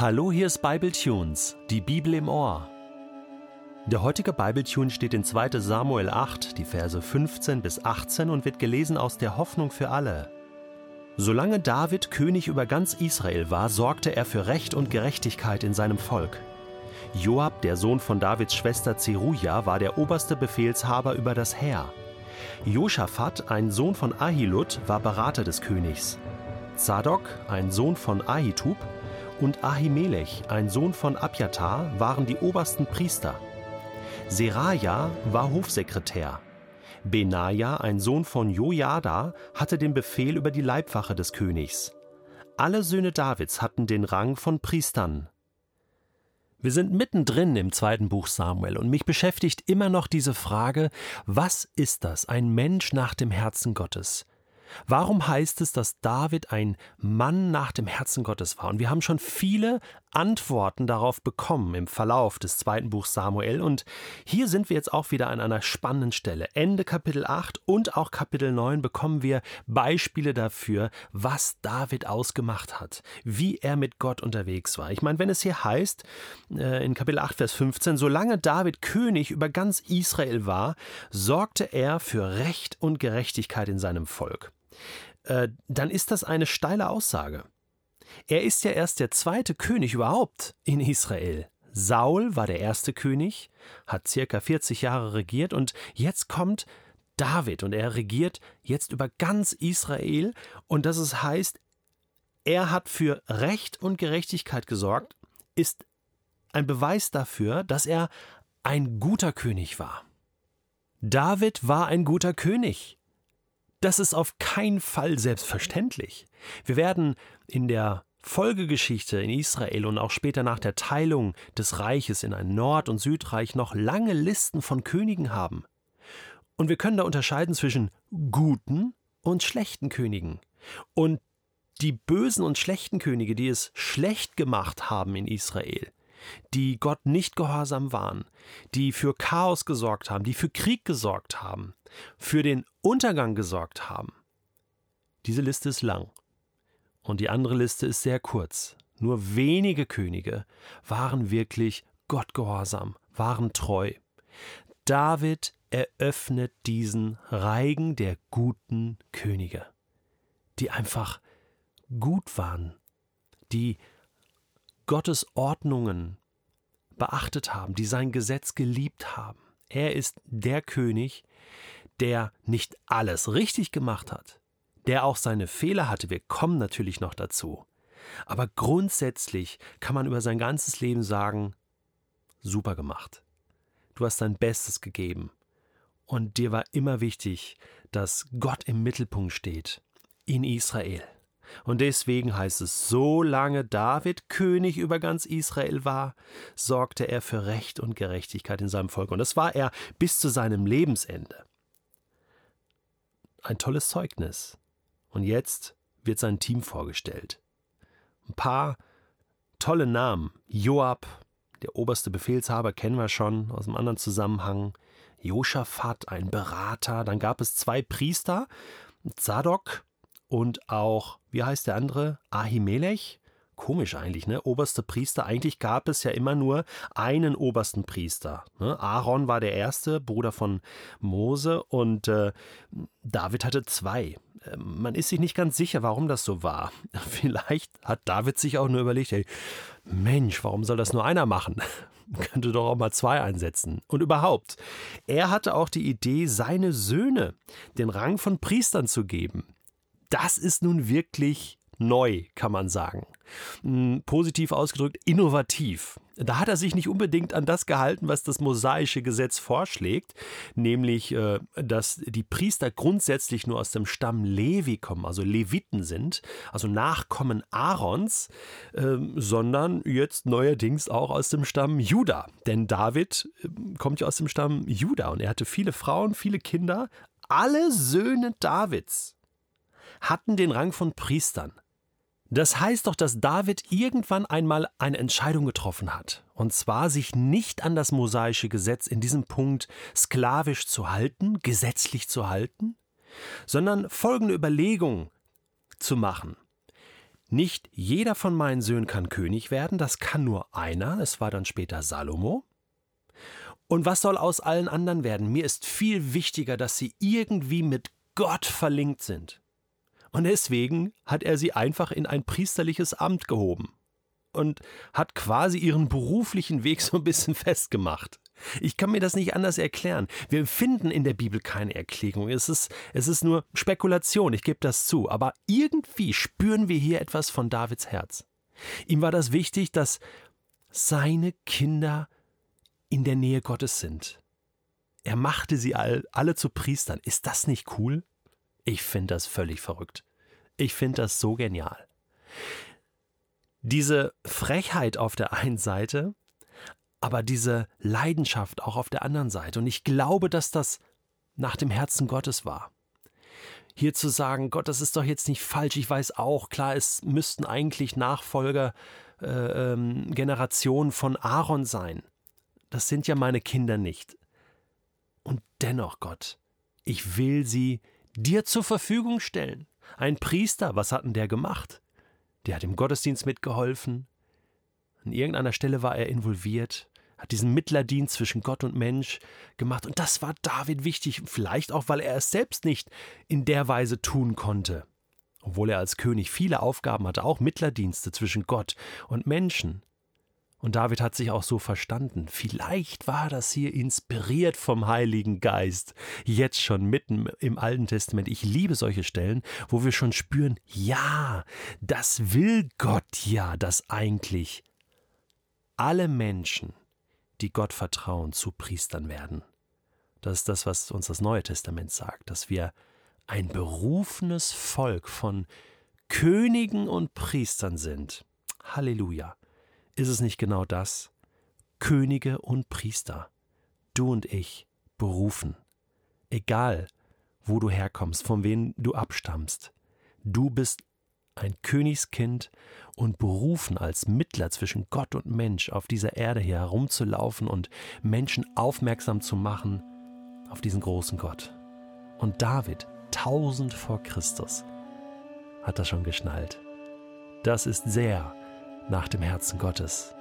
Hallo, hier ist Bible Tunes, die Bibel im Ohr. Der heutige Bible Tune steht in 2. Samuel 8, die Verse 15 bis 18 und wird gelesen aus der Hoffnung für alle. Solange David König über ganz Israel war, sorgte er für Recht und Gerechtigkeit in seinem Volk. Joab, der Sohn von Davids Schwester Zeruja, war der oberste Befehlshaber über das Heer. Josaphat, ein Sohn von Ahilud, war Berater des Königs. Zadok, ein Sohn von Ahitub, und Ahimelech, ein Sohn von Abjatar, waren die obersten Priester. Seraja war Hofsekretär. Benaja, ein Sohn von Jojada, hatte den Befehl über die Leibwache des Königs. Alle Söhne Davids hatten den Rang von Priestern. Wir sind mittendrin im zweiten Buch Samuel und mich beschäftigt immer noch diese Frage, was ist das, ein Mensch nach dem Herzen Gottes? Warum heißt es, dass David ein Mann nach dem Herzen Gottes war? Und wir haben schon viele Antworten darauf bekommen im Verlauf des zweiten Buchs Samuel. Und hier sind wir jetzt auch wieder an einer spannenden Stelle. Ende Kapitel 8 und auch Kapitel 9 bekommen wir Beispiele dafür, was David ausgemacht hat, wie er mit Gott unterwegs war. Ich meine, wenn es hier heißt, äh, in Kapitel 8, Vers 15, solange David König über ganz Israel war, sorgte er für Recht und Gerechtigkeit in seinem Volk. Äh, dann ist das eine steile Aussage. Er ist ja erst der zweite König überhaupt in Israel. Saul war der erste König, hat circa 40 Jahre regiert und jetzt kommt David und er regiert jetzt über ganz Israel und das es heißt, er hat für Recht und Gerechtigkeit gesorgt, ist ein Beweis dafür, dass er ein guter König war. David war ein guter König. Das ist auf keinen Fall selbstverständlich. Wir werden in der Folgegeschichte in Israel und auch später nach der Teilung des Reiches in ein Nord- und Südreich noch lange Listen von Königen haben. Und wir können da unterscheiden zwischen guten und schlechten Königen. Und die bösen und schlechten Könige, die es schlecht gemacht haben in Israel, die Gott nicht gehorsam waren, die für Chaos gesorgt haben, die für Krieg gesorgt haben, für den Untergang gesorgt haben. Diese Liste ist lang. Und die andere Liste ist sehr kurz. Nur wenige Könige waren wirklich Gottgehorsam, waren treu. David eröffnet diesen Reigen der guten Könige, die einfach gut waren, die Gottes Ordnungen beachtet haben, die sein Gesetz geliebt haben. Er ist der König, der nicht alles richtig gemacht hat, der auch seine Fehler hatte. Wir kommen natürlich noch dazu. Aber grundsätzlich kann man über sein ganzes Leben sagen, super gemacht. Du hast dein Bestes gegeben. Und dir war immer wichtig, dass Gott im Mittelpunkt steht. In Israel. Und deswegen heißt es, solange David König über ganz Israel war, sorgte er für Recht und Gerechtigkeit in seinem Volk. Und das war er bis zu seinem Lebensende. Ein tolles Zeugnis. Und jetzt wird sein Team vorgestellt. Ein paar tolle Namen. Joab, der oberste Befehlshaber, kennen wir schon aus einem anderen Zusammenhang. Josaphat, ein Berater. Dann gab es zwei Priester, Zadok und auch, wie heißt der andere? Ahimelech? Komisch eigentlich, ne? Oberster Priester. Eigentlich gab es ja immer nur einen obersten Priester. Ne? Aaron war der erste, Bruder von Mose, und äh, David hatte zwei. Äh, man ist sich nicht ganz sicher, warum das so war. Vielleicht hat David sich auch nur überlegt, ey, Mensch, warum soll das nur einer machen? Könnte doch auch mal zwei einsetzen. Und überhaupt, er hatte auch die Idee, seine Söhne den Rang von Priestern zu geben das ist nun wirklich neu, kann man sagen. Hm, positiv ausgedrückt, innovativ. Da hat er sich nicht unbedingt an das gehalten, was das mosaische Gesetz vorschlägt, nämlich, äh, dass die Priester grundsätzlich nur aus dem Stamm Levi kommen, also Leviten sind, also Nachkommen Aarons, ähm, sondern jetzt neuerdings auch aus dem Stamm Juda. Denn David ähm, kommt ja aus dem Stamm Juda und er hatte viele Frauen, viele Kinder, alle Söhne Davids hatten den Rang von Priestern. Das heißt doch, dass David irgendwann einmal eine Entscheidung getroffen hat, und zwar sich nicht an das mosaische Gesetz in diesem Punkt sklavisch zu halten, gesetzlich zu halten, sondern folgende Überlegung zu machen. nicht jeder von meinen Söhnen kann König werden, das kann nur einer, es war dann später Salomo. Und was soll aus allen anderen werden? Mir ist viel wichtiger, dass sie irgendwie mit Gott verlinkt sind. Und deswegen hat er sie einfach in ein priesterliches Amt gehoben und hat quasi ihren beruflichen Weg so ein bisschen festgemacht. Ich kann mir das nicht anders erklären. Wir finden in der Bibel keine Erklärung. Es ist, es ist nur Spekulation, ich gebe das zu. Aber irgendwie spüren wir hier etwas von Davids Herz. Ihm war das wichtig, dass seine Kinder in der Nähe Gottes sind. Er machte sie all, alle zu Priestern. Ist das nicht cool? Ich finde das völlig verrückt. Ich finde das so genial. Diese Frechheit auf der einen Seite aber diese Leidenschaft auch auf der anderen Seite. Und ich glaube, dass das nach dem Herzen Gottes war. Hier zu sagen, Gott, das ist doch jetzt nicht falsch, ich weiß auch, klar, es müssten eigentlich Nachfolger, äh, ähm, Generationen von Aaron sein. Das sind ja meine Kinder nicht. Und dennoch, Gott, ich will sie dir zur Verfügung stellen. Ein Priester, was hat denn der gemacht? Der hat im Gottesdienst mitgeholfen, an irgendeiner Stelle war er involviert, hat diesen Mittlerdienst zwischen Gott und Mensch gemacht. Und das war David wichtig, vielleicht auch, weil er es selbst nicht in der Weise tun konnte. Obwohl er als König viele Aufgaben hatte, auch Mittlerdienste zwischen Gott und Menschen. Und David hat sich auch so verstanden. Vielleicht war das hier inspiriert vom Heiligen Geist. Jetzt schon mitten im Alten Testament. Ich liebe solche Stellen, wo wir schon spüren, ja, das will Gott ja, dass eigentlich alle Menschen, die Gott vertrauen, zu Priestern werden. Das ist das, was uns das Neue Testament sagt, dass wir ein berufenes Volk von Königen und Priestern sind. Halleluja. Ist es nicht genau das? Könige und Priester, du und ich, berufen. Egal, wo du herkommst, von wem du abstammst, du bist ein Königskind und berufen als Mittler zwischen Gott und Mensch auf dieser Erde hier herumzulaufen und Menschen aufmerksam zu machen auf diesen großen Gott. Und David, tausend vor Christus, hat das schon geschnallt. Das ist sehr nach dem Herzen Gottes.